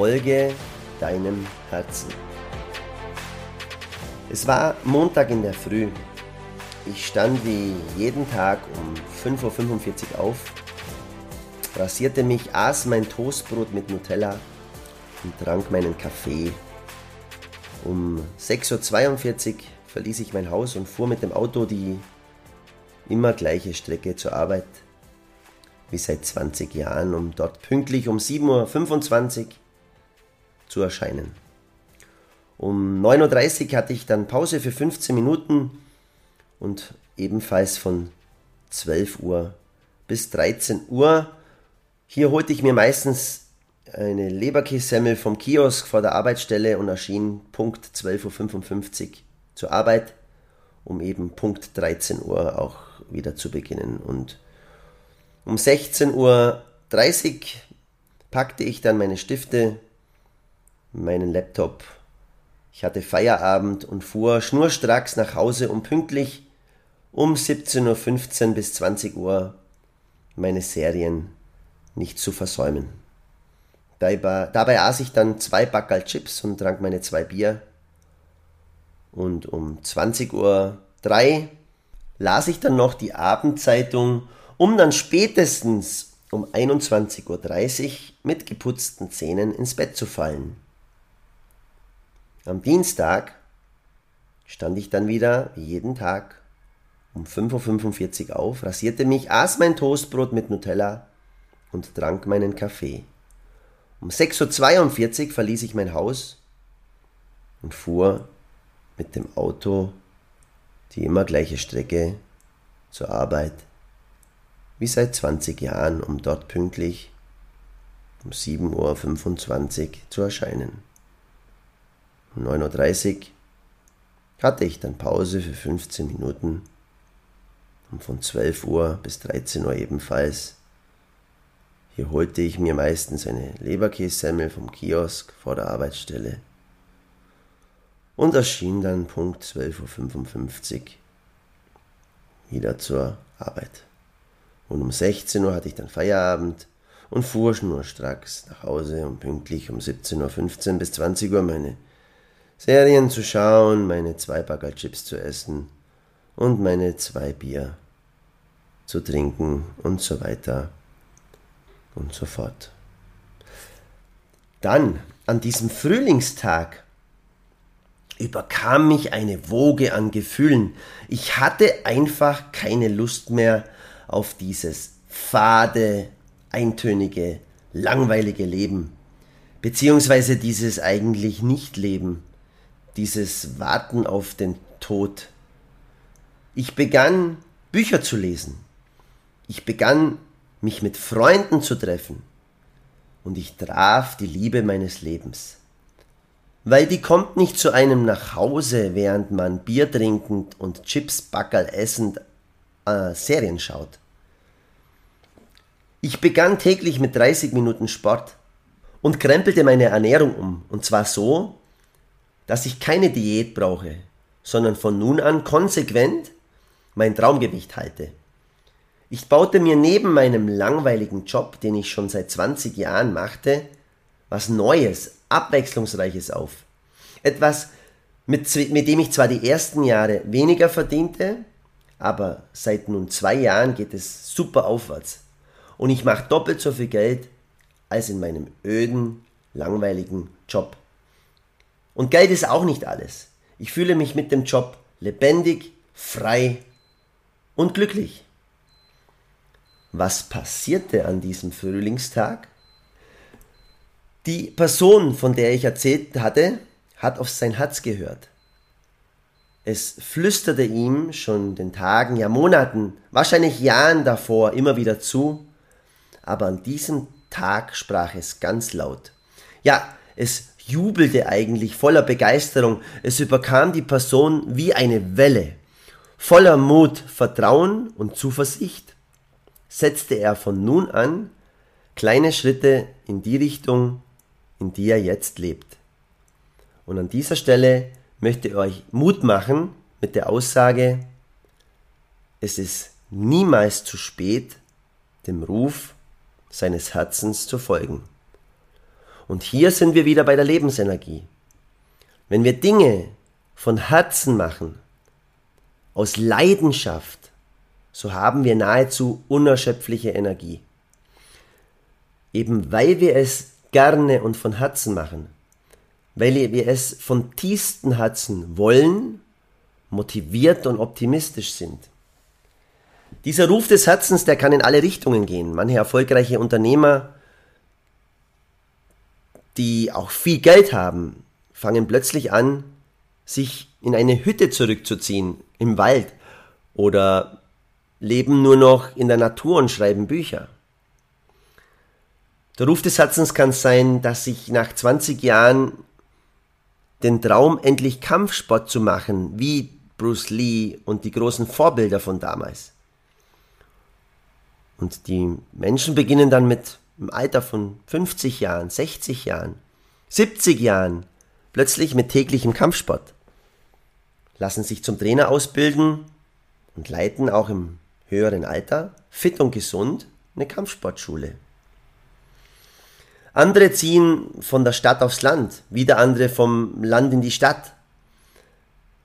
Folge deinem Herzen. Es war Montag in der Früh. Ich stand wie jeden Tag um 5.45 Uhr auf, rasierte mich, aß mein Toastbrot mit Nutella und trank meinen Kaffee. Um 6.42 Uhr verließ ich mein Haus und fuhr mit dem Auto die immer gleiche Strecke zur Arbeit, wie seit 20 Jahren, um dort pünktlich um 7.25 Uhr zu erscheinen. Um 9.30 Uhr hatte ich dann Pause für 15 Minuten und ebenfalls von 12 Uhr bis 13 Uhr. Hier holte ich mir meistens eine Leberkässemmel vom Kiosk vor der Arbeitsstelle und erschien Punkt 12.55 Uhr zur Arbeit, um eben Punkt 13 Uhr auch wieder zu beginnen. Und um 16.30 Uhr packte ich dann meine Stifte, meinen Laptop. Ich hatte Feierabend und fuhr schnurstracks nach Hause, um pünktlich um 17.15 Uhr bis 20 Uhr meine Serien nicht zu versäumen. Dabei, aß ich dann zwei Backerl Chips und trank meine zwei Bier. Und um 20.03 Uhr las ich dann noch die Abendzeitung, um dann spätestens um 21.30 Uhr mit geputzten Zähnen ins Bett zu fallen. Am Dienstag stand ich dann wieder, wie jeden Tag, um 5.45 Uhr auf, rasierte mich, aß mein Toastbrot mit Nutella und trank meinen Kaffee. Um 6.42 Uhr verließ ich mein Haus und fuhr mit dem Auto die immer gleiche Strecke zur Arbeit, wie seit 20 Jahren, um dort pünktlich um 7.25 Uhr zu erscheinen. Um 9.30 Uhr hatte ich dann Pause für 15 Minuten und von 12 Uhr bis 13 Uhr ebenfalls hier holte ich mir meistens eine Leberkässemmel vom Kiosk vor der Arbeitsstelle und erschien dann Punkt 12.55 Uhr wieder zur Arbeit. Und um 16 Uhr hatte ich dann Feierabend und fuhr schnurstracks nach Hause, um pünktlich um 17.15 Uhr bis 20 Uhr meine Serien zu schauen, meine zwei Bagger Chips zu essen und meine zwei Bier zu trinken und so weiter und so fort. Dann, an diesem Frühlingstag, überkam mich eine Woge an Gefühlen. Ich hatte einfach keine Lust mehr auf dieses fade, eintönige, langweilige Leben, beziehungsweise dieses eigentlich Nicht-Leben, dieses Warten auf den Tod. Ich begann Bücher zu lesen. Ich begann mich mit Freunden zu treffen. Und ich traf die Liebe meines Lebens. Weil die kommt nicht zu einem nach Hause, während man Bier trinkend und Chips Backerl essend äh, Serien schaut. Ich begann täglich mit 30 Minuten Sport und krempelte meine Ernährung um. Und zwar so, dass ich keine Diät brauche, sondern von nun an konsequent mein Traumgewicht halte. Ich baute mir neben meinem langweiligen Job, den ich schon seit 20 Jahren machte, was Neues, Abwechslungsreiches auf. Etwas, mit, mit dem ich zwar die ersten Jahre weniger verdiente, aber seit nun zwei Jahren geht es super aufwärts. Und ich mache doppelt so viel Geld als in meinem öden, langweiligen Job. Und Geld ist auch nicht alles. Ich fühle mich mit dem Job lebendig, frei und glücklich. Was passierte an diesem Frühlingstag? Die Person, von der ich erzählt hatte, hat auf sein Herz gehört. Es flüsterte ihm schon den Tagen, ja Monaten, wahrscheinlich Jahren davor immer wieder zu, aber an diesem Tag sprach es ganz laut. Ja, es jubelte eigentlich voller Begeisterung, es überkam die Person wie eine Welle. Voller Mut, Vertrauen und Zuversicht setzte er von nun an kleine Schritte in die Richtung, in die er jetzt lebt. Und an dieser Stelle möchte ich euch Mut machen mit der Aussage, es ist niemals zu spät, dem Ruf seines Herzens zu folgen. Und hier sind wir wieder bei der Lebensenergie. Wenn wir Dinge von Herzen machen, aus Leidenschaft, so haben wir nahezu unerschöpfliche Energie. Eben weil wir es gerne und von Herzen machen, weil wir es von tiefstem Herzen wollen, motiviert und optimistisch sind. Dieser Ruf des Herzens, der kann in alle Richtungen gehen. Manche erfolgreiche Unternehmer, die auch viel Geld haben, fangen plötzlich an, sich in eine Hütte zurückzuziehen im Wald oder leben nur noch in der Natur und schreiben Bücher. Der Ruf des Herzens kann sein, dass ich nach 20 Jahren den Traum, endlich Kampfsport zu machen, wie Bruce Lee und die großen Vorbilder von damals. Und die Menschen beginnen dann mit im Alter von 50 Jahren, 60 Jahren, 70 Jahren plötzlich mit täglichem Kampfsport, lassen sich zum Trainer ausbilden und leiten auch im höheren Alter, fit und gesund, eine Kampfsportschule. Andere ziehen von der Stadt aufs Land, wieder andere vom Land in die Stadt.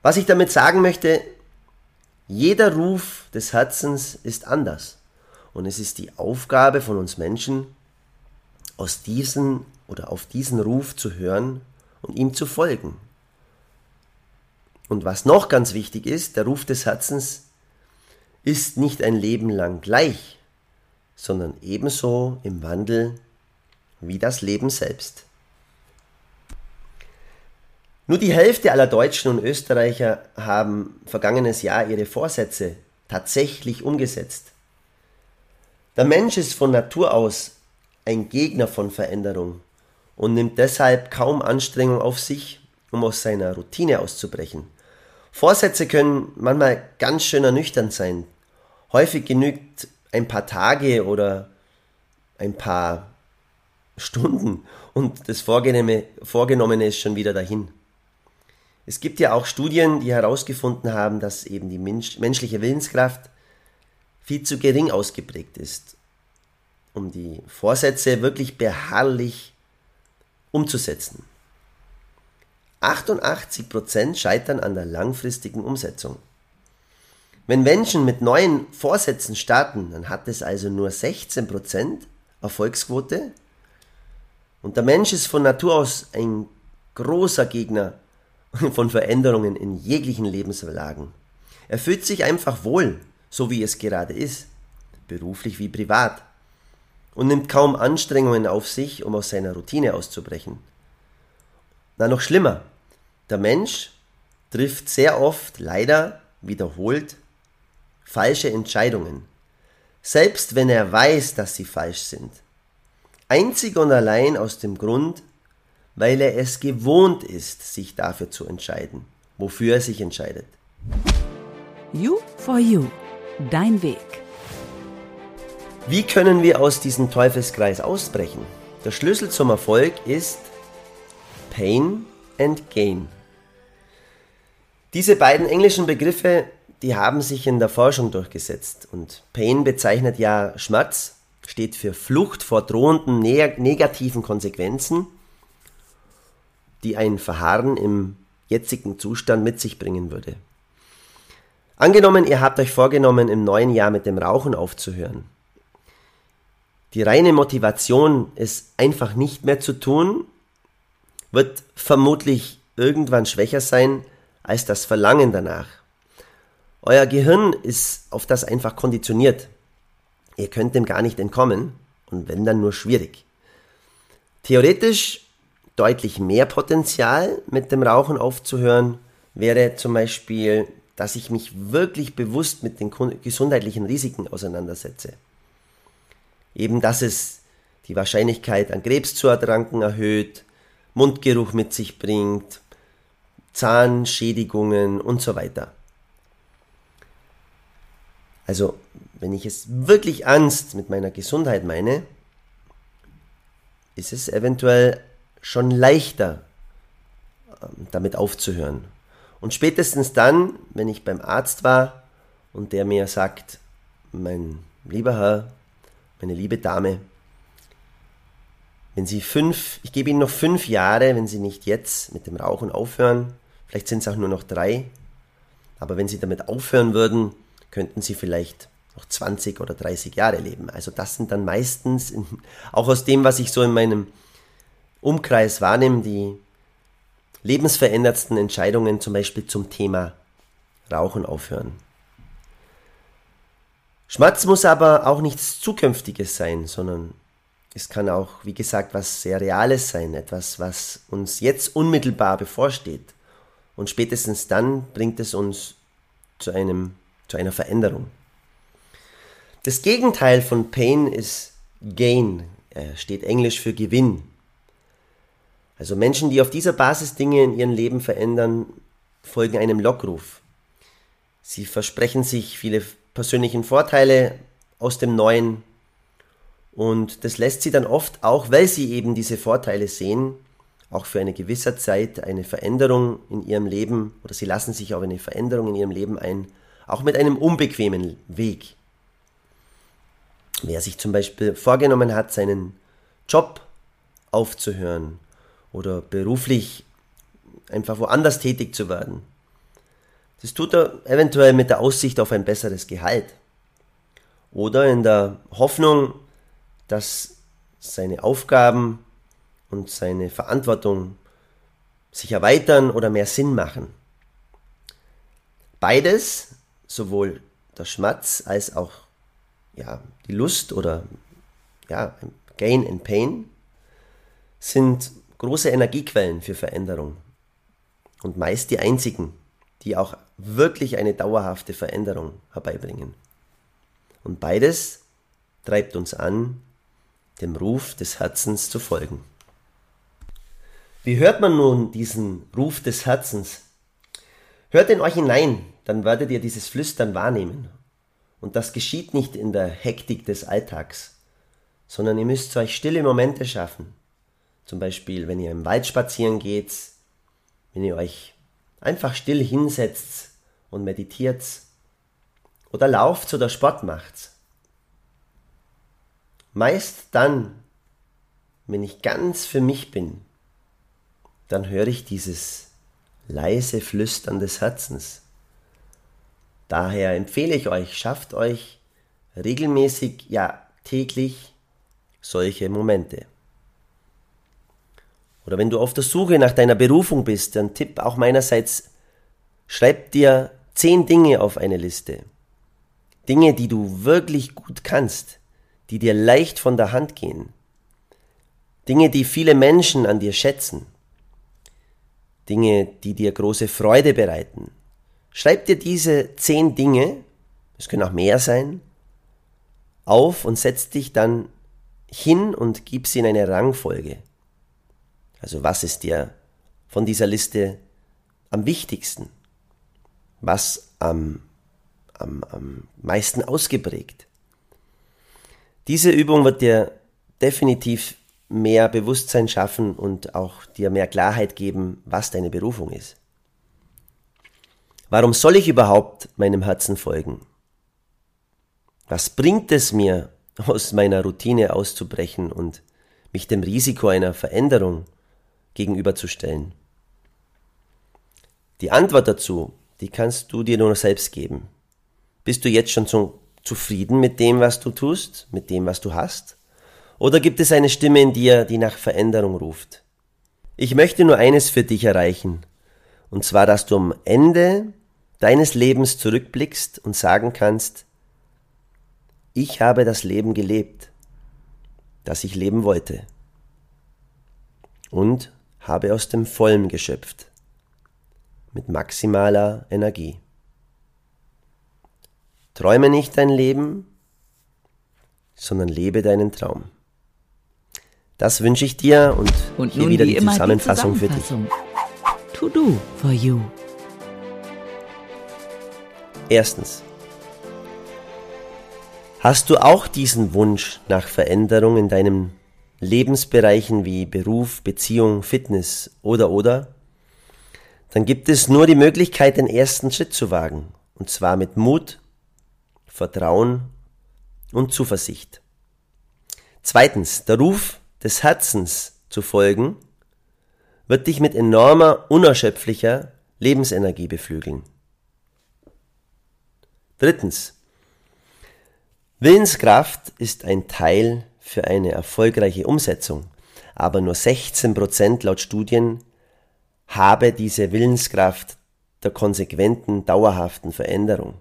Was ich damit sagen möchte, jeder Ruf des Herzens ist anders. Und es ist die Aufgabe von uns Menschen, aus diesen oder auf diesen Ruf zu hören und ihm zu folgen. Und was noch ganz wichtig ist, der Ruf des Herzens ist nicht ein Leben lang gleich, sondern ebenso im Wandel wie das Leben selbst. Nur die Hälfte aller Deutschen und Österreicher haben vergangenes Jahr ihre Vorsätze tatsächlich umgesetzt. Der Mensch ist von Natur aus ein Gegner von Veränderung und nimmt deshalb kaum Anstrengung auf sich, um aus seiner Routine auszubrechen. Vorsätze können manchmal ganz schön ernüchternd sein. Häufig genügt ein paar Tage oder ein paar Stunden und das Vorgenommene, Vorgenommene ist schon wieder dahin. Es gibt ja auch Studien, die herausgefunden haben, dass eben die menschliche Willenskraft viel zu gering ausgeprägt ist, um die Vorsätze wirklich beharrlich umzusetzen. 88% scheitern an der langfristigen Umsetzung. Wenn Menschen mit neuen Vorsätzen starten, dann hat es also nur 16% Erfolgsquote. Und der Mensch ist von Natur aus ein großer Gegner von Veränderungen in jeglichen Lebenslagen. Er fühlt sich einfach wohl, so wie es gerade ist, beruflich wie privat, und nimmt kaum Anstrengungen auf sich, um aus seiner Routine auszubrechen. Na noch schlimmer, der Mensch trifft sehr oft, leider wiederholt, falsche Entscheidungen, selbst wenn er weiß, dass sie falsch sind. Einzig und allein aus dem Grund, weil er es gewohnt ist, sich dafür zu entscheiden, wofür er sich entscheidet. You for You, dein Weg. Wie können wir aus diesem Teufelskreis ausbrechen? Der Schlüssel zum Erfolg ist Pain and Gain. Diese beiden englischen Begriffe, die haben sich in der Forschung durchgesetzt. Und Pain bezeichnet ja Schmerz, steht für Flucht vor drohenden negativen Konsequenzen die ein Verharren im jetzigen Zustand mit sich bringen würde. Angenommen, ihr habt euch vorgenommen, im neuen Jahr mit dem Rauchen aufzuhören. Die reine Motivation, es einfach nicht mehr zu tun, wird vermutlich irgendwann schwächer sein als das Verlangen danach. Euer Gehirn ist auf das einfach konditioniert. Ihr könnt dem gar nicht entkommen und wenn dann nur schwierig. Theoretisch deutlich mehr Potenzial, mit dem Rauchen aufzuhören, wäre zum Beispiel, dass ich mich wirklich bewusst mit den gesundheitlichen Risiken auseinandersetze. Eben, dass es die Wahrscheinlichkeit an Krebs zu erkranken erhöht, Mundgeruch mit sich bringt, Zahnschädigungen und so weiter. Also, wenn ich es wirklich ernst mit meiner Gesundheit meine, ist es eventuell schon leichter, ähm, damit aufzuhören. Und spätestens dann, wenn ich beim Arzt war und der mir sagt, mein lieber Herr, meine liebe Dame, wenn Sie fünf, ich gebe Ihnen noch fünf Jahre, wenn Sie nicht jetzt mit dem Rauchen aufhören, vielleicht sind es auch nur noch drei, aber wenn Sie damit aufhören würden, könnten Sie vielleicht noch 20 oder 30 Jahre leben. Also das sind dann meistens, in, auch aus dem, was ich so in meinem Umkreis wahrnehme, die lebensveränderndsten Entscheidungen zum Beispiel zum Thema Rauchen aufhören. Schmerz muss aber auch nichts Zukünftiges sein, sondern es kann auch, wie gesagt, was sehr Reales sein, etwas, was uns jetzt unmittelbar bevorsteht. Und spätestens dann bringt es uns zu, einem, zu einer Veränderung. Das Gegenteil von Pain ist Gain, er steht englisch für Gewinn. Also Menschen, die auf dieser Basis Dinge in ihrem Leben verändern, folgen einem Lockruf. Sie versprechen sich viele persönlichen Vorteile aus dem Neuen und das lässt sie dann oft auch, weil sie eben diese Vorteile sehen, auch für eine gewisse Zeit eine Veränderung in ihrem Leben oder sie lassen sich auf eine Veränderung in ihrem Leben ein, auch mit einem unbequemen Weg. Wer sich zum Beispiel vorgenommen hat, seinen Job aufzuhören oder beruflich einfach woanders tätig zu werden. Das tut er eventuell mit der Aussicht auf ein besseres Gehalt. Oder in der Hoffnung, dass seine Aufgaben und seine Verantwortung sich erweitern oder mehr Sinn machen. Beides, sowohl der Schmerz als auch ja, die Lust oder ja, Gain and Pain, sind große Energiequellen für Veränderung. Und meist die einzigen, die auch wirklich eine dauerhafte Veränderung herbeibringen. Und beides treibt uns an, dem Ruf des Herzens zu folgen. Wie hört man nun diesen Ruf des Herzens? Hört in euch hinein, dann werdet ihr dieses Flüstern wahrnehmen. Und das geschieht nicht in der Hektik des Alltags, sondern ihr müsst euch stille Momente schaffen, zum Beispiel, wenn ihr im Wald spazieren geht, wenn ihr euch einfach still hinsetzt und meditiert oder lauft oder Sport macht. Meist dann, wenn ich ganz für mich bin, dann höre ich dieses leise Flüstern des Herzens. Daher empfehle ich euch, schafft euch regelmäßig, ja täglich solche Momente. Oder wenn du auf der Suche nach deiner Berufung bist, dann Tipp auch meinerseits, schreib dir zehn Dinge auf eine Liste. Dinge, die du wirklich gut kannst, die dir leicht von der Hand gehen. Dinge, die viele Menschen an dir schätzen. Dinge, die dir große Freude bereiten. Schreib dir diese zehn Dinge, es können auch mehr sein, auf und setz dich dann hin und gib sie in eine Rangfolge. Also was ist dir von dieser Liste am wichtigsten? Was am, am, am meisten ausgeprägt? Diese Übung wird dir definitiv mehr Bewusstsein schaffen und auch dir mehr Klarheit geben, was deine Berufung ist. Warum soll ich überhaupt meinem Herzen folgen? Was bringt es mir, aus meiner Routine auszubrechen und mich dem Risiko einer Veränderung gegenüberzustellen? Die Antwort dazu, die kannst du dir nur selbst geben. Bist du jetzt schon zufrieden mit dem, was du tust, mit dem, was du hast? Oder gibt es eine Stimme in dir, die nach Veränderung ruft? Ich möchte nur eines für dich erreichen, und zwar, dass du am Ende deines Lebens zurückblickst und sagen kannst, ich habe das Leben gelebt, das ich leben wollte. Und habe aus dem Vollen geschöpft. mit maximaler Energie. Träume nicht dein Leben, sondern lebe deinen Traum. Das wünsche ich dir und, Und hier wieder wie die Zusammenfassung, die für dich. Zusammenfassung. To do for you. Erstens. Hast du auch diesen Wunsch nach Veränderung in deinen Lebensbereichen wie Beruf, Beziehung, Fitness oder oder? Dann gibt es nur die Möglichkeit, den ersten Schritt zu wagen. Und zwar mit Mut, Vertrauen und Zuversicht. Zweitens, der Ruf des Herzens zu folgen, wird dich mit enormer, unerschöpflicher Lebensenergie beflügeln. Drittens. Willenskraft ist ein Teil für eine erfolgreiche Umsetzung, aber nur 16% laut Studien habe diese Willenskraft der konsequenten, dauerhaften Veränderung.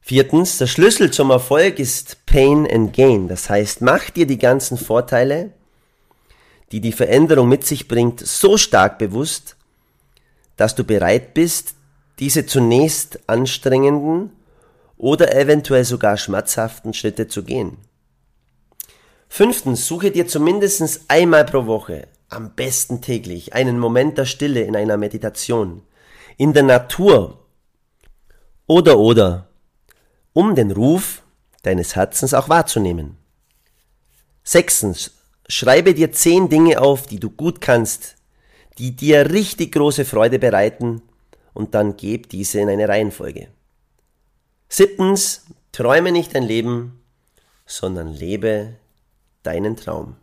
Viertens, der Schlüssel zum Erfolg ist Pain and Gain. Das heißt, mach dir die ganzen Vorteile, die die Veränderung mit sich bringt, so stark bewusst, dass du bereit bist, diese zunächst anstrengenden oder eventuell sogar schmerzhaften Schritte zu gehen. Fünftens, suche dir zumindest einmal pro Woche, am besten täglich, einen Moment der Stille in einer Meditation, in der Natur oder oder um den Ruf deines Herzens auch wahrzunehmen. Sechstens, schreibe dir zehn Dinge auf, die du gut kannst, die dir richtig große Freude bereiten und dann geb diese in eine Reihenfolge. Siebtens, träume nicht dein Leben, sondern lebe deinen Traum.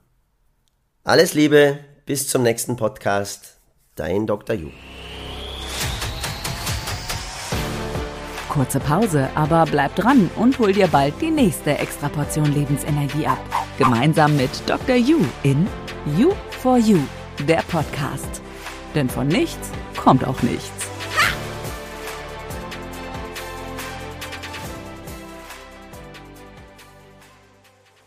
Alles Liebe, bis zum nächsten Podcast, dein Dr. Ju. Kurze Pause, aber bleib dran und hol dir bald die nächste Extraportion Lebensenergie ab. Gemeinsam mit Dr. You in You for You, der Podcast. Denn von nichts kommt auch nichts.